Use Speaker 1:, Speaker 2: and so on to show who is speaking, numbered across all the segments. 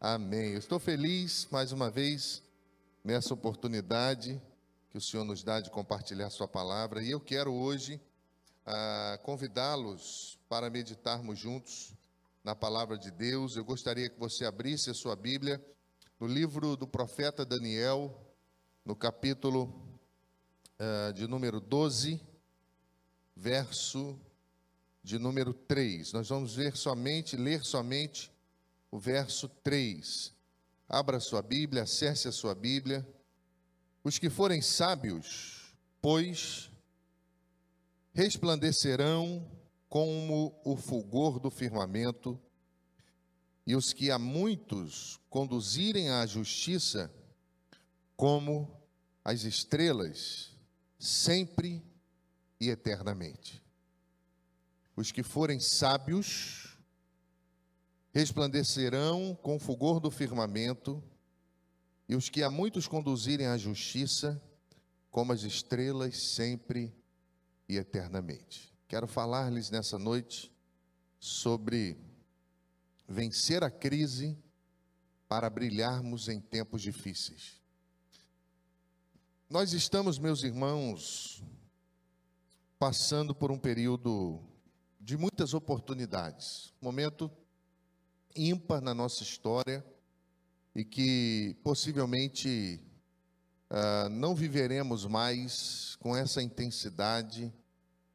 Speaker 1: Amém. Eu estou feliz mais uma vez nessa oportunidade que o Senhor nos dá de compartilhar Sua palavra e eu quero hoje ah, convidá-los para meditarmos juntos na palavra de Deus. Eu gostaria que você abrisse a sua Bíblia no livro do profeta Daniel, no capítulo ah, de número 12, verso de número 3. Nós vamos ver somente, ler somente o verso 3. Abra sua Bíblia, acesse a sua Bíblia. Os que forem sábios, pois, resplandecerão como o fulgor do firmamento, e os que a muitos conduzirem à justiça, como as estrelas, sempre e eternamente. Os que forem sábios, resplandecerão com o fulgor do firmamento, e os que a muitos conduzirem à justiça, como as estrelas, sempre e eternamente. Quero falar-lhes nessa noite sobre vencer a crise para brilharmos em tempos difíceis. Nós estamos, meus irmãos, passando por um período de muitas oportunidades, momento ímpar na nossa história e que possivelmente uh, não viveremos mais com essa intensidade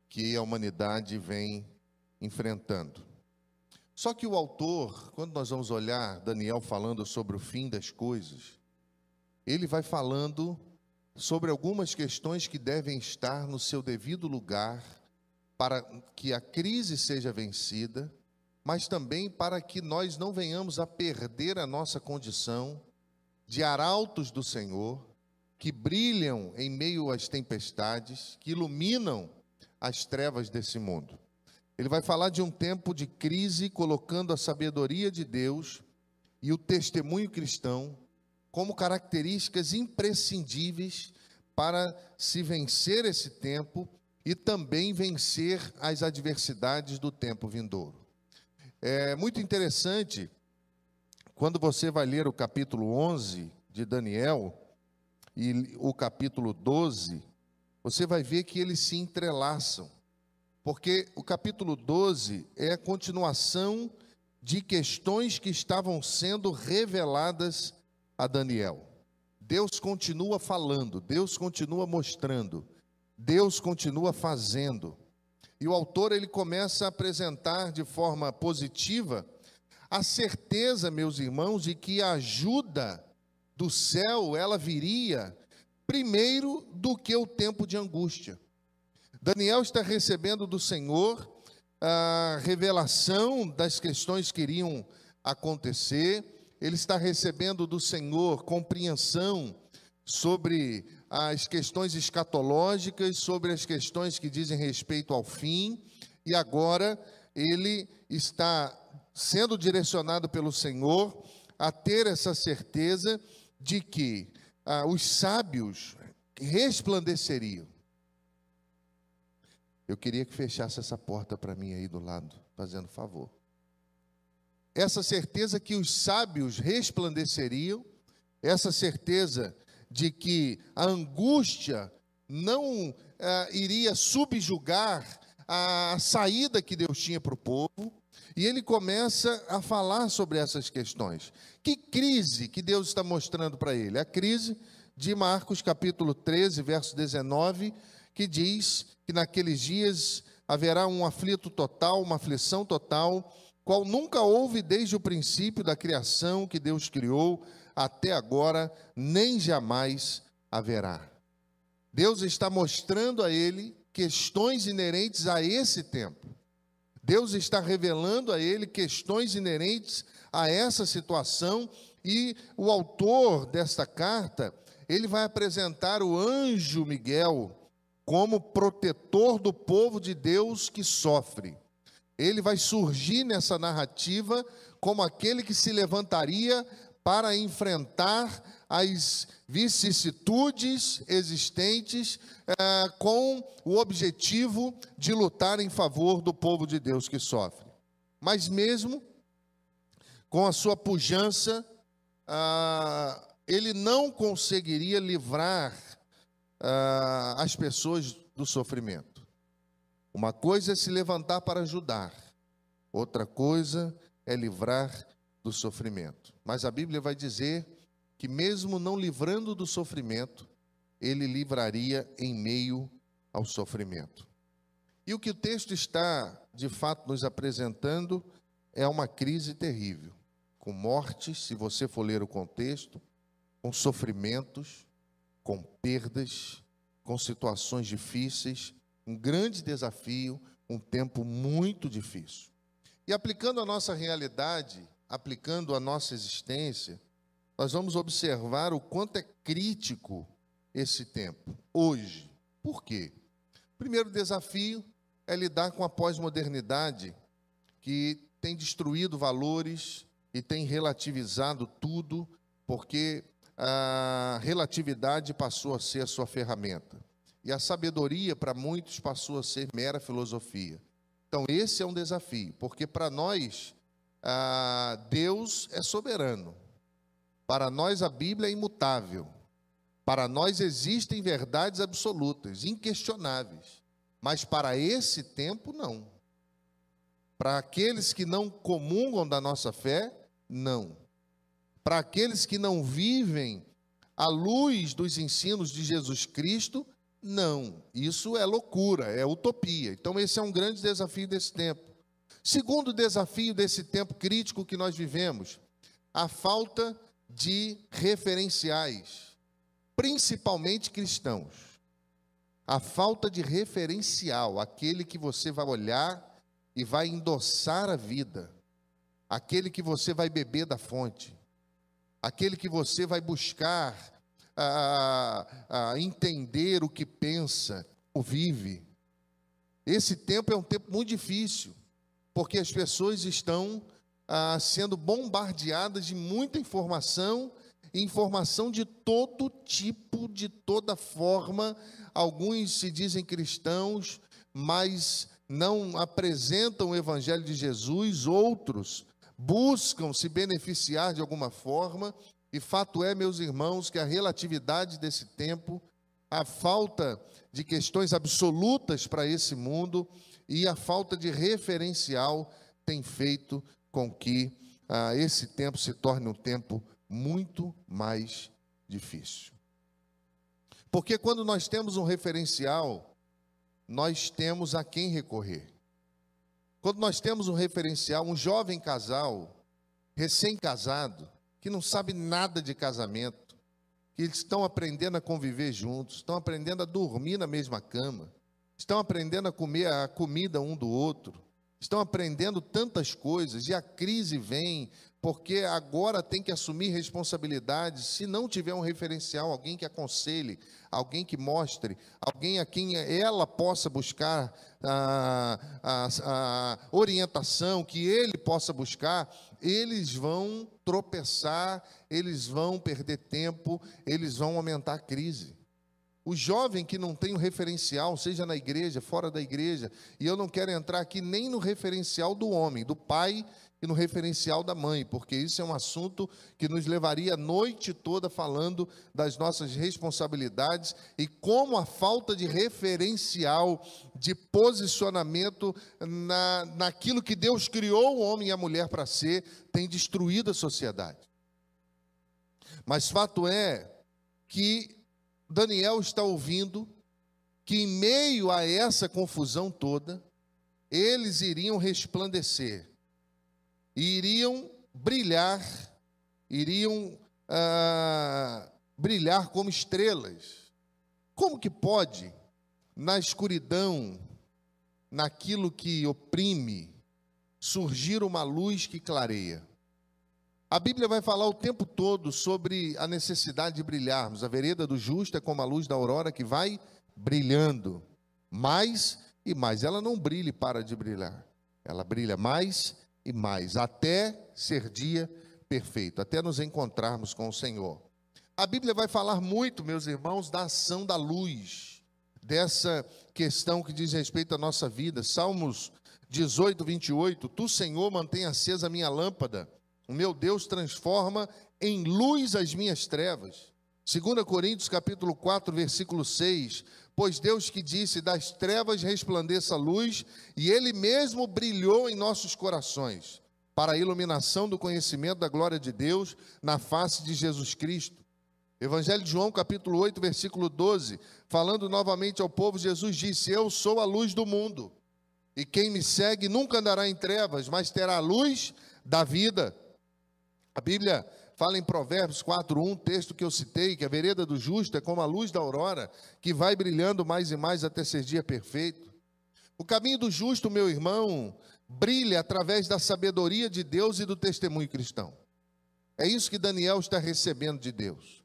Speaker 1: que a humanidade vem enfrentando. Só que o autor, quando nós vamos olhar Daniel falando sobre o fim das coisas, ele vai falando sobre algumas questões que devem estar no seu devido lugar para que a crise seja vencida mas também para que nós não venhamos a perder a nossa condição de arautos do Senhor, que brilham em meio às tempestades, que iluminam as trevas desse mundo. Ele vai falar de um tempo de crise, colocando a sabedoria de Deus e o testemunho cristão como características imprescindíveis para se vencer esse tempo e também vencer as adversidades do tempo vindouro. É muito interessante quando você vai ler o capítulo 11 de Daniel e o capítulo 12, você vai ver que eles se entrelaçam. Porque o capítulo 12 é a continuação de questões que estavam sendo reveladas a Daniel. Deus continua falando, Deus continua mostrando, Deus continua fazendo. E o autor ele começa a apresentar de forma positiva a certeza, meus irmãos, de que a ajuda do céu ela viria primeiro do que o tempo de angústia. Daniel está recebendo do Senhor a revelação das questões que iriam acontecer, ele está recebendo do Senhor compreensão sobre as questões escatológicas, sobre as questões que dizem respeito ao fim, e agora ele está sendo direcionado pelo Senhor a ter essa certeza de que ah, os sábios resplandeceriam. Eu queria que fechasse essa porta para mim aí do lado, fazendo favor. Essa certeza que os sábios resplandeceriam, essa certeza de que a angústia não eh, iria subjugar a saída que Deus tinha para o povo, e ele começa a falar sobre essas questões. Que crise que Deus está mostrando para ele? A crise de Marcos capítulo 13, verso 19, que diz que naqueles dias haverá um aflito total, uma aflição total, qual nunca houve desde o princípio da criação que Deus criou até agora, nem jamais haverá. Deus está mostrando a ele questões inerentes a esse tempo. Deus está revelando a ele questões inerentes a essa situação e o autor desta carta, ele vai apresentar o anjo Miguel como protetor do povo de Deus que sofre. Ele vai surgir nessa narrativa como aquele que se levantaria para enfrentar as vicissitudes existentes eh, com o objetivo de lutar em favor do povo de Deus que sofre. Mas mesmo com a sua pujança, ah, ele não conseguiria livrar ah, as pessoas do sofrimento. Uma coisa é se levantar para ajudar, outra coisa é livrar do sofrimento. Mas a Bíblia vai dizer que, mesmo não livrando do sofrimento, ele livraria em meio ao sofrimento. E o que o texto está, de fato, nos apresentando é uma crise terrível, com mortes, se você for ler o contexto, com sofrimentos, com perdas, com situações difíceis, um grande desafio, um tempo muito difícil. E aplicando a nossa realidade, aplicando a nossa existência, nós vamos observar o quanto é crítico esse tempo, hoje. Por quê? Primeiro desafio é lidar com a pós-modernidade, que tem destruído valores e tem relativizado tudo, porque a relatividade passou a ser a sua ferramenta. E a sabedoria, para muitos, passou a ser mera filosofia. Então, esse é um desafio, porque para nós, Deus é soberano. Para nós, a Bíblia é imutável. Para nós existem verdades absolutas, inquestionáveis, mas para esse tempo não. Para aqueles que não comungam da nossa fé, não. Para aqueles que não vivem à luz dos ensinos de Jesus Cristo, não. Isso é loucura, é utopia. Então, esse é um grande desafio desse tempo. Segundo desafio desse tempo crítico que nós vivemos, a falta de referenciais principalmente cristãos, a falta de referencial, aquele que você vai olhar e vai endossar a vida, aquele que você vai beber da fonte, aquele que você vai buscar a, a entender o que pensa, o vive. Esse tempo é um tempo muito difícil, porque as pessoas estão ah, sendo bombardeadas de muita informação informação de todo tipo, de toda forma. Alguns se dizem cristãos, mas não apresentam o Evangelho de Jesus, outros buscam se beneficiar de alguma forma, e fato é, meus irmãos, que a relatividade desse tempo, a falta de questões absolutas para esse mundo e a falta de referencial tem feito com que ah, esse tempo se torne um tempo muito mais difícil. Porque quando nós temos um referencial, nós temos a quem recorrer. Quando nós temos um referencial, um jovem casal, recém-casado, que não sabe nada de casamento, que estão aprendendo a conviver juntos, estão aprendendo a dormir na mesma cama, estão aprendendo a comer a comida um do outro, estão aprendendo tantas coisas, e a crise vem, porque agora tem que assumir responsabilidades. Se não tiver um referencial, alguém que aconselhe, alguém que mostre, alguém a quem ela possa buscar a, a, a orientação, que ele possa buscar, eles vão tropeçar, eles vão perder tempo, eles vão aumentar a crise. O jovem que não tem um referencial, seja na igreja, fora da igreja, e eu não quero entrar aqui nem no referencial do homem, do pai e no referencial da mãe, porque isso é um assunto que nos levaria a noite toda falando das nossas responsabilidades e como a falta de referencial, de posicionamento na, naquilo que Deus criou o homem e a mulher para ser, tem destruído a sociedade. Mas fato é que Daniel está ouvindo que, em meio a essa confusão toda, eles iriam resplandecer iriam brilhar, iriam ah, brilhar como estrelas. Como que pode, na escuridão, naquilo que oprime, surgir uma luz que clareia? A Bíblia vai falar o tempo todo sobre a necessidade de brilharmos. A vereda do justo é como a luz da aurora que vai brilhando mais e mais. Ela não brilha e para de brilhar. Ela brilha mais e mais, até ser dia perfeito, até nos encontrarmos com o Senhor. A Bíblia vai falar muito, meus irmãos, da ação da luz, dessa questão que diz respeito à nossa vida. Salmos 18, 28. Tu, Senhor, mantém acesa a minha lâmpada, o meu Deus transforma em luz as minhas trevas. 2 Coríntios capítulo 4, versículo 6. Pois Deus que disse: Das trevas resplandeça a luz, e Ele mesmo brilhou em nossos corações, para a iluminação do conhecimento da glória de Deus na face de Jesus Cristo. Evangelho de João, capítulo 8, versículo 12, falando novamente ao povo, Jesus disse: Eu sou a luz do mundo, e quem me segue nunca andará em trevas, mas terá a luz da vida. A Bíblia fala em Provérbios 4:1, texto que eu citei, que a vereda do justo é como a luz da aurora, que vai brilhando mais e mais até ser dia perfeito. O caminho do justo, meu irmão, brilha através da sabedoria de Deus e do testemunho cristão. É isso que Daniel está recebendo de Deus.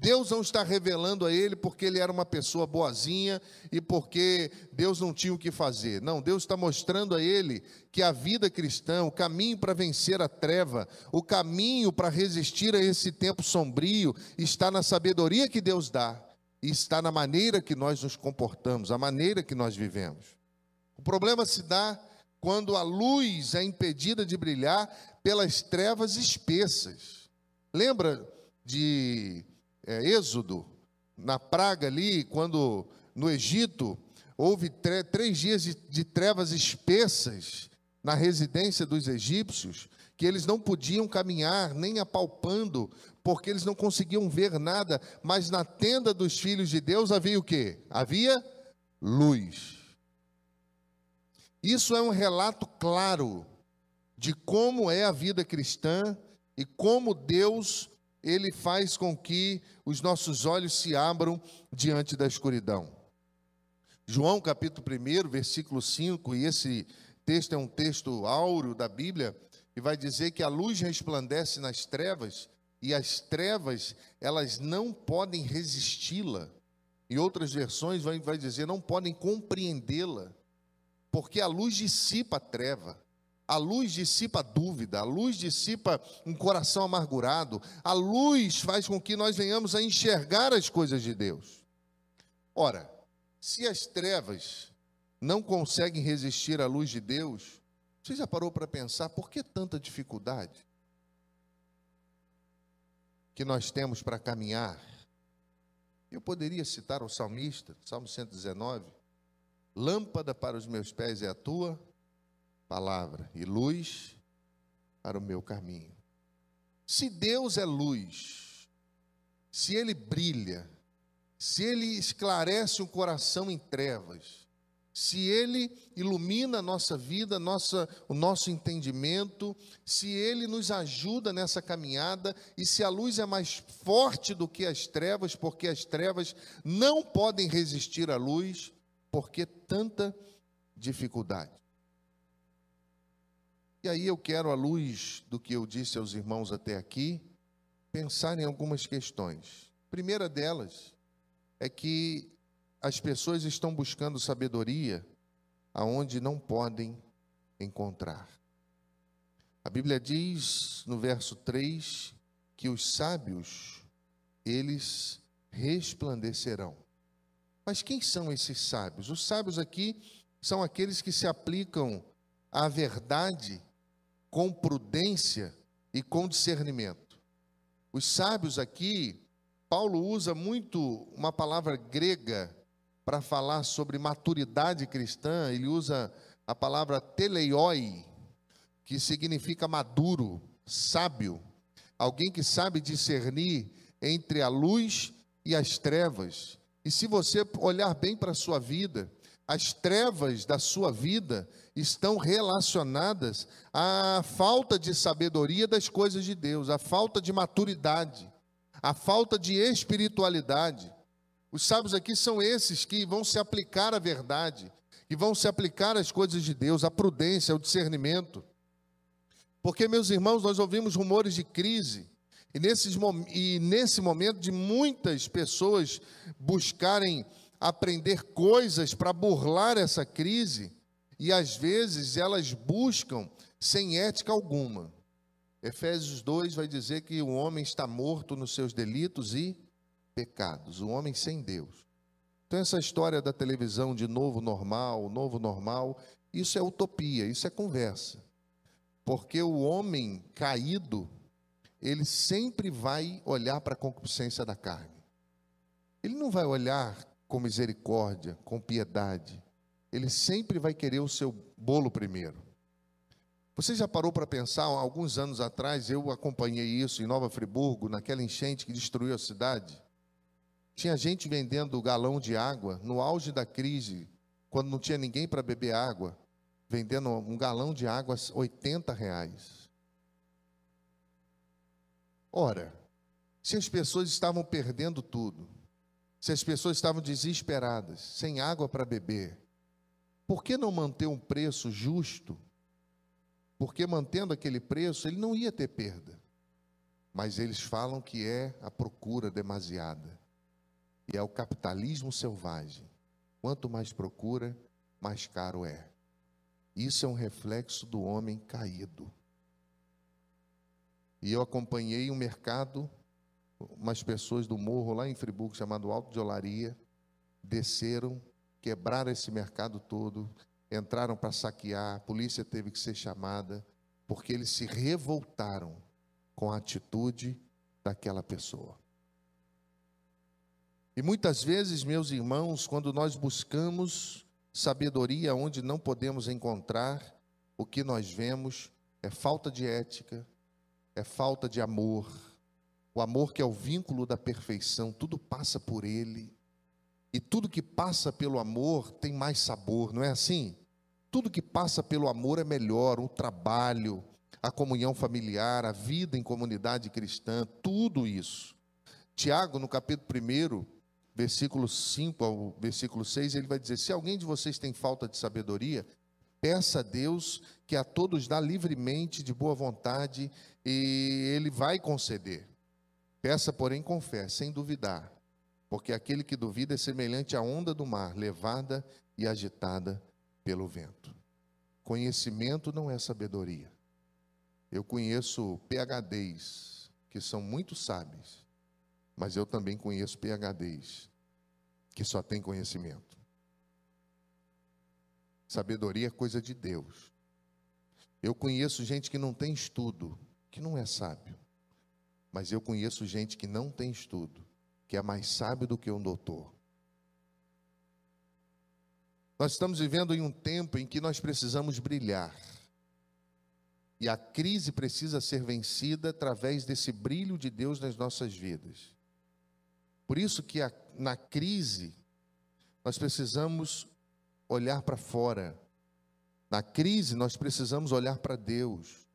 Speaker 1: Deus não está revelando a ele porque ele era uma pessoa boazinha e porque Deus não tinha o que fazer. Não, Deus está mostrando a ele que a vida cristã, o caminho para vencer a treva, o caminho para resistir a esse tempo sombrio, está na sabedoria que Deus dá e está na maneira que nós nos comportamos, a maneira que nós vivemos. O problema se dá quando a luz é impedida de brilhar pelas trevas espessas. Lembra de é, Êxodo, na praga ali, quando no Egito houve três dias de, de trevas espessas na residência dos egípcios, que eles não podiam caminhar nem apalpando, porque eles não conseguiam ver nada, mas na tenda dos filhos de Deus havia o quê? Havia luz. Isso é um relato claro de como é a vida cristã e como Deus ele faz com que os nossos olhos se abram diante da escuridão. João capítulo 1, versículo 5, e esse texto é um texto áureo da Bíblia, e vai dizer que a luz resplandece nas trevas, e as trevas, elas não podem resisti-la. Em outras versões vai, vai dizer, não podem compreendê-la, porque a luz dissipa a treva. A luz dissipa a dúvida, a luz dissipa um coração amargurado, a luz faz com que nós venhamos a enxergar as coisas de Deus. Ora, se as trevas não conseguem resistir à luz de Deus, você já parou para pensar por que tanta dificuldade que nós temos para caminhar? Eu poderia citar o salmista, Salmo 119: Lâmpada para os meus pés é a tua palavra e luz para o meu caminho. Se Deus é luz, se Ele brilha, se Ele esclarece um coração em trevas, se Ele ilumina a nossa vida, nossa, o nosso entendimento, se Ele nos ajuda nessa caminhada e se a luz é mais forte do que as trevas, porque as trevas não podem resistir à luz, porque tanta dificuldade. E aí eu quero, à luz do que eu disse aos irmãos até aqui, pensar em algumas questões. A primeira delas é que as pessoas estão buscando sabedoria aonde não podem encontrar. A Bíblia diz no verso 3 que os sábios, eles resplandecerão. Mas quem são esses sábios? Os sábios aqui são aqueles que se aplicam à verdade com prudência e com discernimento. Os sábios aqui, Paulo usa muito uma palavra grega para falar sobre maturidade cristã, ele usa a palavra teleioi, que significa maduro, sábio, alguém que sabe discernir entre a luz e as trevas. E se você olhar bem para a sua vida, as trevas da sua vida estão relacionadas à falta de sabedoria das coisas de Deus, à falta de maturidade, à falta de espiritualidade. Os sábios aqui são esses que vão se aplicar à verdade, que vão se aplicar às coisas de Deus, à prudência, ao discernimento. Porque, meus irmãos, nós ouvimos rumores de crise, e, nesses, e nesse momento de muitas pessoas buscarem aprender coisas para burlar essa crise e às vezes elas buscam sem ética alguma. Efésios 2 vai dizer que o homem está morto nos seus delitos e pecados, o homem sem Deus. Então, essa história da televisão de novo normal, novo normal, isso é utopia, isso é conversa. Porque o homem caído, ele sempre vai olhar para a concupiscência da carne. Ele não vai olhar com misericórdia, com piedade. Ele sempre vai querer o seu bolo primeiro. Você já parou para pensar, alguns anos atrás, eu acompanhei isso em Nova Friburgo, naquela enchente que destruiu a cidade. Tinha gente vendendo galão de água no auge da crise, quando não tinha ninguém para beber água, vendendo um galão de água a 80 reais. Ora, se as pessoas estavam perdendo tudo, se as pessoas estavam desesperadas, sem água para beber, por que não manter um preço justo? Porque mantendo aquele preço, ele não ia ter perda. Mas eles falam que é a procura demasiada. E é o capitalismo selvagem. Quanto mais procura, mais caro é. Isso é um reflexo do homem caído. E eu acompanhei um mercado, umas pessoas do morro lá em Friburgo, chamado Alto de Olaria, desceram, quebraram esse mercado todo, entraram para saquear, a polícia teve que ser chamada, porque eles se revoltaram com a atitude daquela pessoa. E muitas vezes, meus irmãos, quando nós buscamos sabedoria onde não podemos encontrar, o que nós vemos é falta de ética, é falta de amor. O amor que é o vínculo da perfeição, tudo passa por ele. E tudo que passa pelo amor tem mais sabor, não é assim? Tudo que passa pelo amor é melhor, o trabalho, a comunhão familiar, a vida em comunidade cristã, tudo isso. Tiago, no capítulo 1, versículo 5 ao versículo 6, ele vai dizer: Se alguém de vocês tem falta de sabedoria, peça a Deus que a todos dá livremente, de boa vontade, e ele vai conceder. Peça, porém, com fé, sem duvidar, porque aquele que duvida é semelhante à onda do mar, levada e agitada pelo vento. Conhecimento não é sabedoria. Eu conheço PHDs que são muito sábios, mas eu também conheço PHDs que só têm conhecimento. Sabedoria é coisa de Deus. Eu conheço gente que não tem estudo, que não é sábio. Mas eu conheço gente que não tem estudo, que é mais sábio do que um doutor. Nós estamos vivendo em um tempo em que nós precisamos brilhar. E a crise precisa ser vencida através desse brilho de Deus nas nossas vidas. Por isso que a, na crise nós precisamos olhar para fora. Na crise nós precisamos olhar para Deus.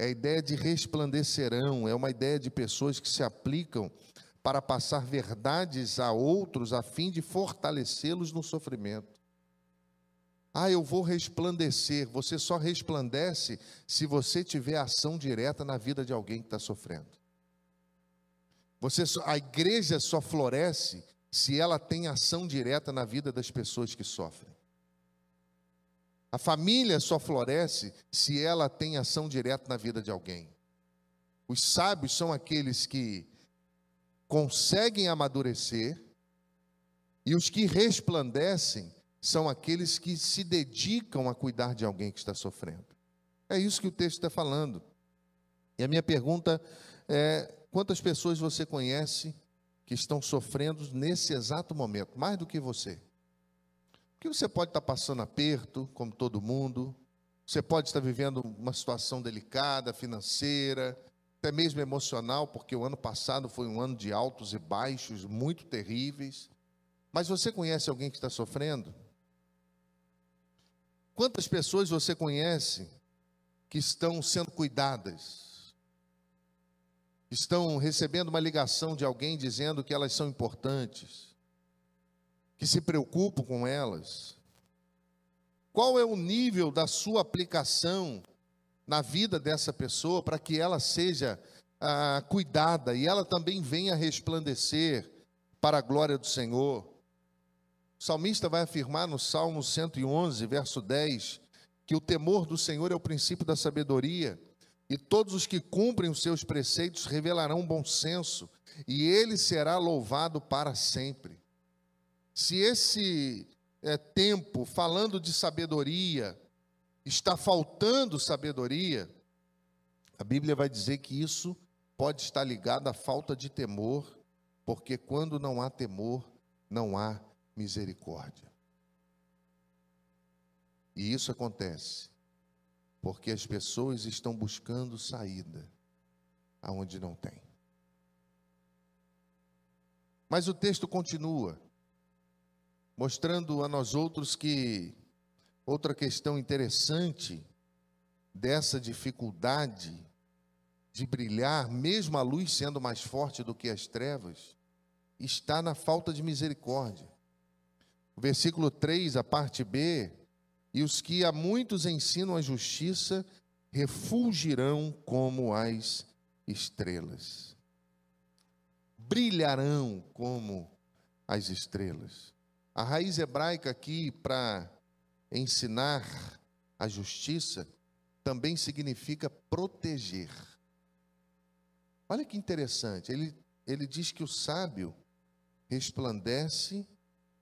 Speaker 1: É a ideia de resplandecerão, é uma ideia de pessoas que se aplicam para passar verdades a outros a fim de fortalecê-los no sofrimento. Ah, eu vou resplandecer. Você só resplandece se você tiver ação direta na vida de alguém que está sofrendo. Você só, a igreja só floresce se ela tem ação direta na vida das pessoas que sofrem. A família só floresce se ela tem ação direta na vida de alguém. Os sábios são aqueles que conseguem amadurecer, e os que resplandecem são aqueles que se dedicam a cuidar de alguém que está sofrendo. É isso que o texto está falando. E a minha pergunta é: Quantas pessoas você conhece que estão sofrendo nesse exato momento, mais do que você? Porque você pode estar passando aperto, como todo mundo, você pode estar vivendo uma situação delicada, financeira, até mesmo emocional, porque o ano passado foi um ano de altos e baixos muito terríveis. Mas você conhece alguém que está sofrendo? Quantas pessoas você conhece que estão sendo cuidadas? estão recebendo uma ligação de alguém dizendo que elas são importantes, que se preocupam com elas. Qual é o nível da sua aplicação na vida dessa pessoa para que ela seja ah, cuidada e ela também venha resplandecer para a glória do Senhor? O salmista vai afirmar no Salmo 111, verso 10, que o temor do Senhor é o princípio da sabedoria e todos os que cumprem os seus preceitos revelarão bom senso, e ele será louvado para sempre. Se esse é, tempo, falando de sabedoria, está faltando sabedoria, a Bíblia vai dizer que isso pode estar ligado à falta de temor, porque quando não há temor, não há misericórdia. E isso acontece porque as pessoas estão buscando saída aonde não tem. Mas o texto continua, mostrando a nós outros que outra questão interessante dessa dificuldade de brilhar, mesmo a luz sendo mais forte do que as trevas, está na falta de misericórdia. O versículo 3, a parte B, e os que a muitos ensinam a justiça refulgirão como as estrelas. Brilharão como as estrelas. A raiz hebraica aqui para ensinar a justiça também significa proteger. Olha que interessante, ele, ele diz que o sábio resplandece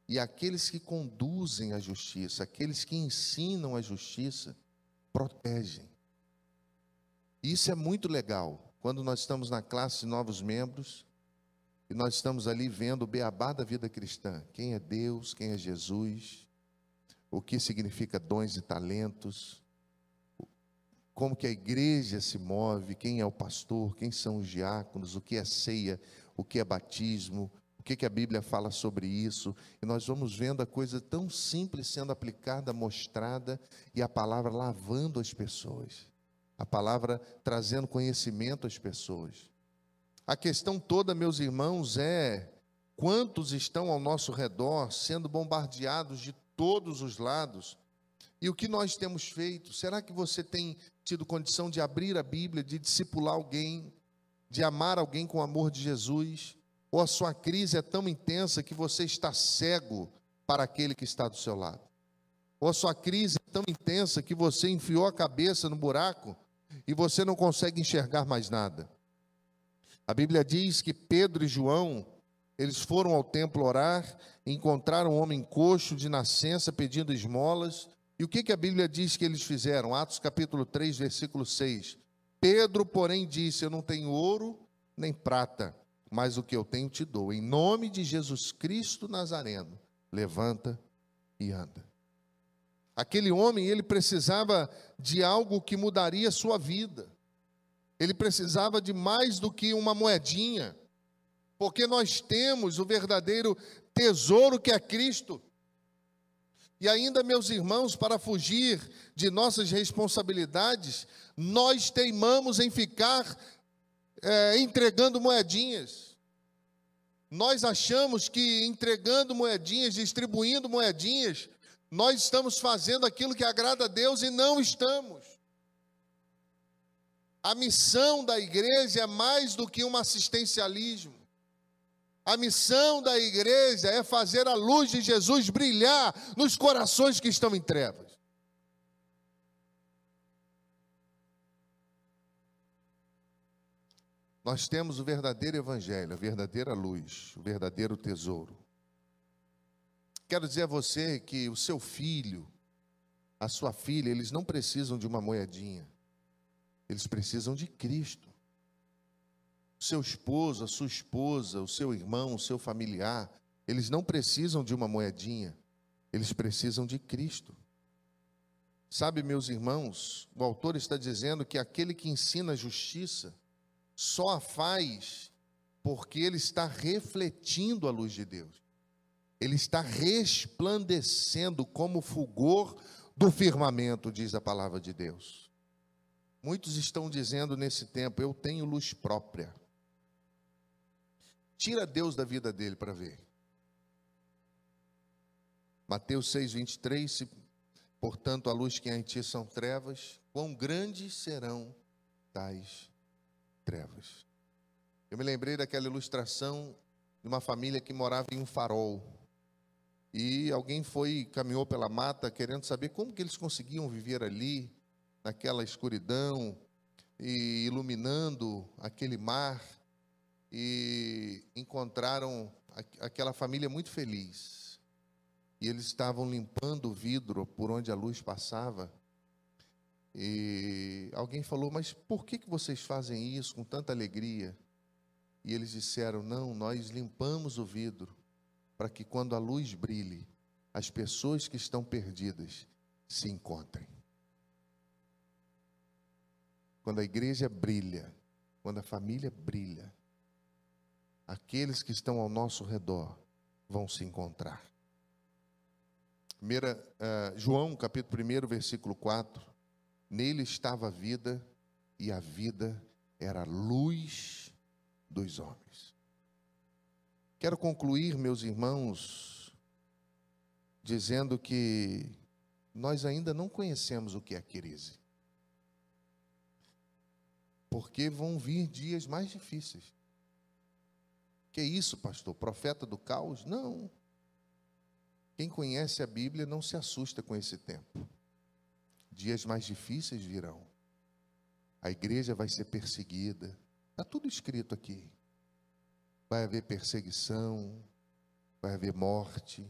Speaker 1: e aqueles que conduzem a justiça, aqueles que ensinam a justiça, protegem. Isso é muito legal. Quando nós estamos na classe de novos membros e nós estamos ali vendo o beabá da vida cristã, quem é Deus, quem é Jesus, o que significa dons e talentos, como que a igreja se move, quem é o pastor, quem são os diáconos, o que é ceia, o que é batismo, o que, que a Bíblia fala sobre isso, e nós vamos vendo a coisa tão simples sendo aplicada, mostrada, e a palavra lavando as pessoas, a palavra trazendo conhecimento às pessoas. A questão toda, meus irmãos, é quantos estão ao nosso redor sendo bombardeados de todos os lados e o que nós temos feito? Será que você tem tido condição de abrir a Bíblia, de discipular alguém, de amar alguém com o amor de Jesus? Ou a sua crise é tão intensa que você está cego para aquele que está do seu lado? Ou a sua crise é tão intensa que você enfiou a cabeça no buraco e você não consegue enxergar mais nada? A Bíblia diz que Pedro e João, eles foram ao templo orar, encontraram um homem coxo de nascença pedindo esmolas, e o que, que a Bíblia diz que eles fizeram? Atos capítulo 3, versículo 6. Pedro, porém, disse: Eu não tenho ouro nem prata, mas o que eu tenho te dou. Em nome de Jesus Cristo Nazareno, levanta e anda. Aquele homem, ele precisava de algo que mudaria sua vida. Ele precisava de mais do que uma moedinha, porque nós temos o verdadeiro tesouro que é Cristo. E ainda, meus irmãos, para fugir de nossas responsabilidades, nós teimamos em ficar é, entregando moedinhas. Nós achamos que entregando moedinhas, distribuindo moedinhas, nós estamos fazendo aquilo que agrada a Deus e não estamos. A missão da igreja é mais do que um assistencialismo. A missão da igreja é fazer a luz de Jesus brilhar nos corações que estão em trevas. Nós temos o verdadeiro evangelho, a verdadeira luz, o verdadeiro tesouro. Quero dizer a você que o seu filho, a sua filha, eles não precisam de uma moedinha. Eles precisam de Cristo o seu esposo, a sua esposa, o seu irmão, o seu familiar, eles não precisam de uma moedinha, eles precisam de Cristo. Sabe, meus irmãos, o autor está dizendo que aquele que ensina a justiça só a faz porque ele está refletindo a luz de Deus. Ele está resplandecendo como o fulgor do firmamento, diz a palavra de Deus. Muitos estão dizendo nesse tempo: eu tenho luz própria. Tira Deus da vida dele para ver. Mateus 6, 23, se, portanto a luz que há em ti são trevas, quão grandes serão tais trevas. Eu me lembrei daquela ilustração de uma família que morava em um farol. E alguém foi, caminhou pela mata querendo saber como que eles conseguiam viver ali, naquela escuridão, e iluminando aquele mar e encontraram aquela família muito feliz. E eles estavam limpando o vidro por onde a luz passava. E alguém falou: Mas por que, que vocês fazem isso com tanta alegria? E eles disseram: Não, nós limpamos o vidro para que quando a luz brilhe, as pessoas que estão perdidas se encontrem. Quando a igreja brilha, quando a família brilha, aqueles que estão ao nosso redor vão se encontrar. Primeira, uh, João, capítulo 1, versículo 4. Nele estava a vida, e a vida era a luz dos homens. Quero concluir, meus irmãos, dizendo que nós ainda não conhecemos o que é crise. Porque vão vir dias mais difíceis. Que isso, pastor? Profeta do caos? Não. Quem conhece a Bíblia não se assusta com esse tempo. Dias mais difíceis virão. A igreja vai ser perseguida. Está tudo escrito aqui. Vai haver perseguição, vai haver morte.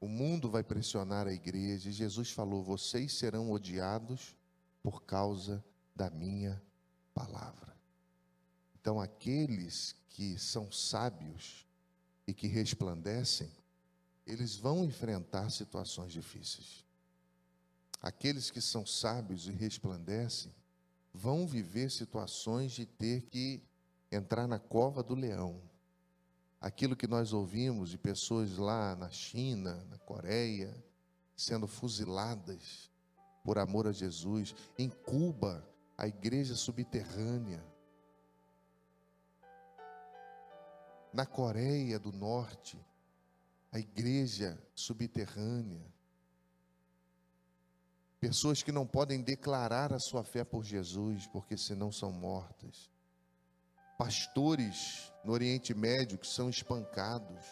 Speaker 1: O mundo vai pressionar a igreja. E Jesus falou: vocês serão odiados por causa da minha palavra. Então, aqueles que são sábios e que resplandecem, eles vão enfrentar situações difíceis. Aqueles que são sábios e resplandecem vão viver situações de ter que entrar na cova do leão. Aquilo que nós ouvimos de pessoas lá na China, na Coreia, sendo fuziladas por amor a Jesus, em Cuba, a igreja subterrânea. Na Coreia do Norte, a igreja subterrânea. Pessoas que não podem declarar a sua fé por Jesus, porque senão são mortas. Pastores no Oriente Médio que são espancados.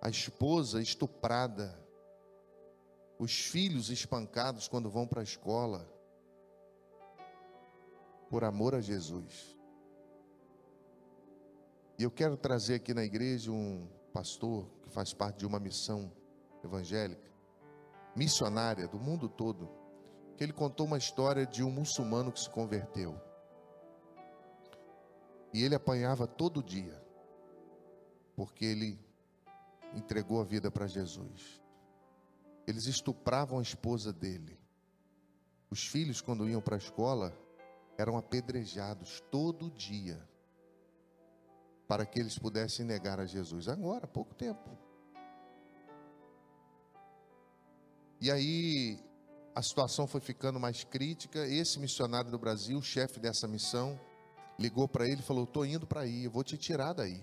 Speaker 1: A esposa estuprada. Os filhos espancados quando vão para a escola por amor a Jesus. E eu quero trazer aqui na igreja um pastor que faz parte de uma missão evangélica, missionária do mundo todo, que ele contou uma história de um muçulmano que se converteu. E ele apanhava todo dia, porque ele entregou a vida para Jesus. Eles estupravam a esposa dele. Os filhos, quando iam para a escola, eram apedrejados todo dia para que eles pudessem negar a Jesus. Agora, há pouco tempo. E aí a situação foi ficando mais crítica. Esse missionário do Brasil, chefe dessa missão, ligou para ele e falou: Estou indo para aí, eu vou te tirar daí.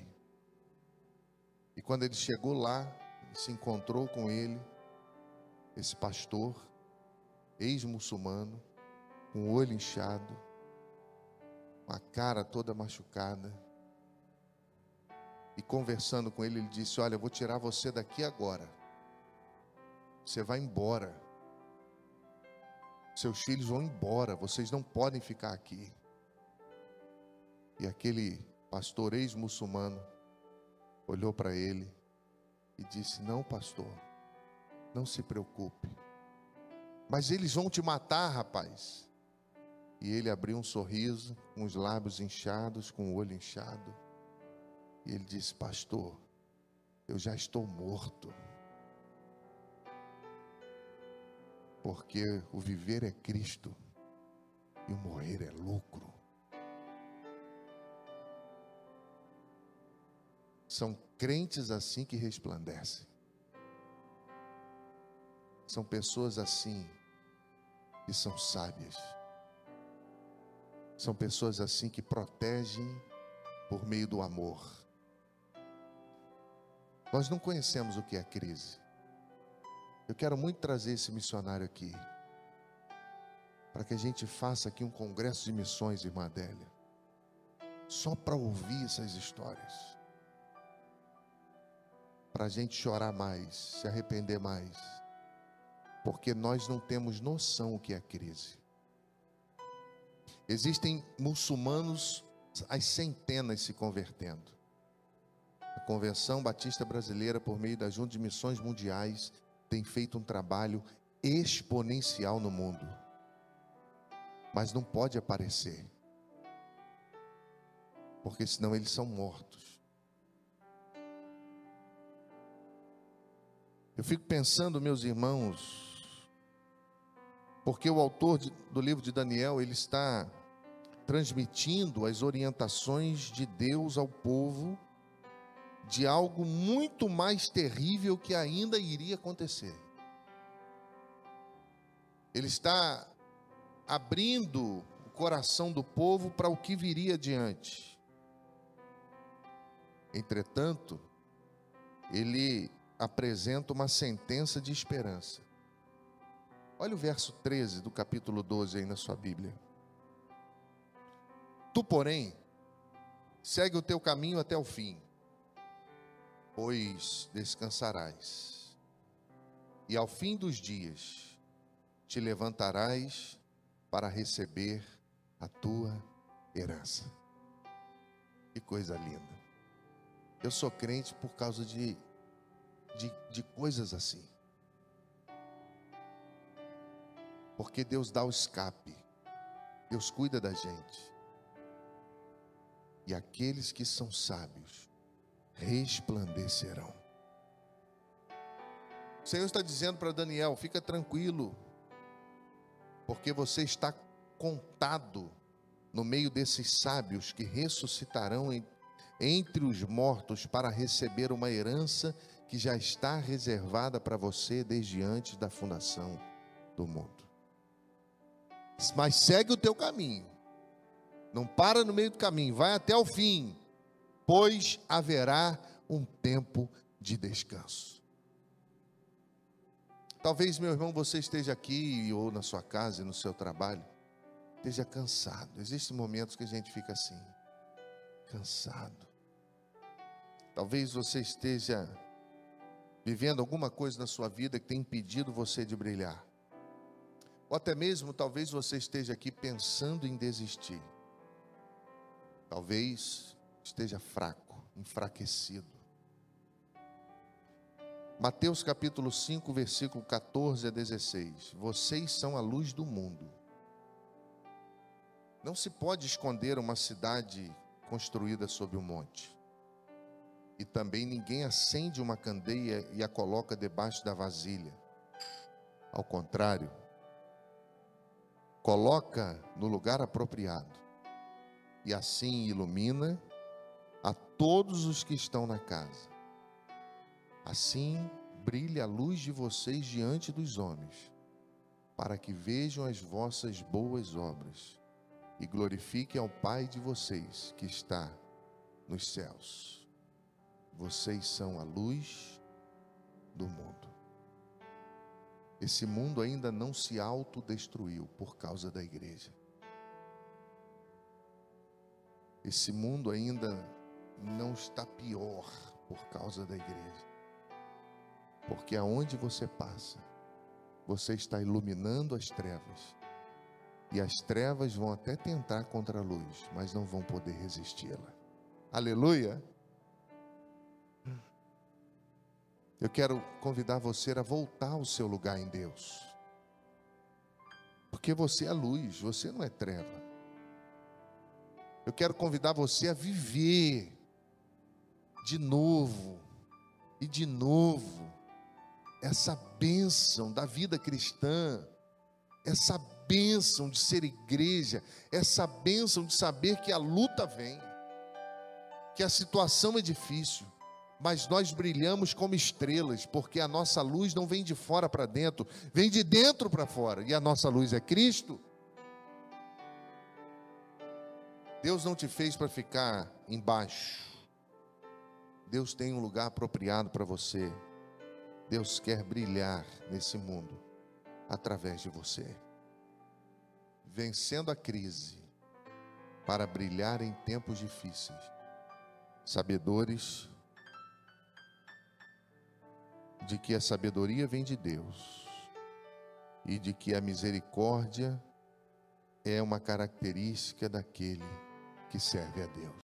Speaker 1: E quando ele chegou lá, se encontrou com ele, esse pastor, ex-muçulmano, com o olho inchado, com a cara toda machucada. E conversando com ele, ele disse: Olha, eu vou tirar você daqui agora. Você vai embora. Seus filhos vão embora. Vocês não podem ficar aqui. E aquele pastor ex-muçulmano olhou para ele e disse: Não, pastor, não se preocupe. Mas eles vão te matar, rapaz. E ele abriu um sorriso, com os lábios inchados, com o olho inchado. E ele disse: Pastor, eu já estou morto. Porque o viver é Cristo e o morrer é lucro. São crentes assim que resplandecem. São pessoas assim que são sábias. São pessoas assim que protegem por meio do amor. Nós não conhecemos o que é crise. Eu quero muito trazer esse missionário aqui, para que a gente faça aqui um congresso de missões, irmã Adélia, só para ouvir essas histórias, para a gente chorar mais, se arrepender mais, porque nós não temos noção o que é crise. Existem muçulmanos às centenas se convertendo. A Convenção Batista Brasileira, por meio da Junta de Missões Mundiais, tem feito um trabalho exponencial no mundo, mas não pode aparecer, porque senão eles são mortos. Eu fico pensando, meus irmãos, porque o autor de, do livro de Daniel, ele está transmitindo as orientações de Deus ao povo de algo muito mais terrível que ainda iria acontecer. Ele está abrindo o coração do povo para o que viria adiante. Entretanto, ele apresenta uma sentença de esperança. Olha o verso 13 do capítulo 12 aí na sua Bíblia. Tu, porém, segue o teu caminho até o fim, pois descansarás. E ao fim dos dias te levantarás para receber a tua herança. Que coisa linda. Eu sou crente por causa de, de, de coisas assim. Porque Deus dá o escape, Deus cuida da gente e aqueles que são sábios resplandecerão. O Senhor está dizendo para Daniel: fica tranquilo, porque você está contado no meio desses sábios que ressuscitarão entre os mortos para receber uma herança que já está reservada para você desde antes da fundação do mundo. Mas segue o teu caminho. Não para no meio do caminho, vai até o fim, pois haverá um tempo de descanso. Talvez, meu irmão, você esteja aqui ou na sua casa no seu trabalho, esteja cansado. Existem momentos que a gente fica assim, cansado. Talvez você esteja vivendo alguma coisa na sua vida que tem impedido você de brilhar. Ou até mesmo, talvez você esteja aqui pensando em desistir. Talvez esteja fraco, enfraquecido. Mateus capítulo 5, versículo 14 a 16. Vocês são a luz do mundo. Não se pode esconder uma cidade construída sobre um monte. E também ninguém acende uma candeia e a coloca debaixo da vasilha. Ao contrário, coloca no lugar apropriado e assim ilumina a todos os que estão na casa. Assim brilhe a luz de vocês diante dos homens, para que vejam as vossas boas obras e glorifiquem ao Pai de vocês que está nos céus. Vocês são a luz do mundo. Esse mundo ainda não se autodestruiu por causa da igreja. esse mundo ainda não está pior por causa da igreja. Porque aonde você passa, você está iluminando as trevas. E as trevas vão até tentar contra a luz, mas não vão poder resisti-la. Aleluia! Eu quero convidar você a voltar ao seu lugar em Deus. Porque você é luz, você não é treva. Eu quero convidar você a viver de novo e de novo essa bênção da vida cristã, essa bênção de ser igreja, essa bênção de saber que a luta vem, que a situação é difícil, mas nós brilhamos como estrelas, porque a nossa luz não vem de fora para dentro, vem de dentro para fora, e a nossa luz é Cristo. Deus não te fez para ficar embaixo. Deus tem um lugar apropriado para você. Deus quer brilhar nesse mundo através de você. Vencendo a crise para brilhar em tempos difíceis. Sabedores de que a sabedoria vem de Deus e de que a misericórdia é uma característica daquele que serve a Deus.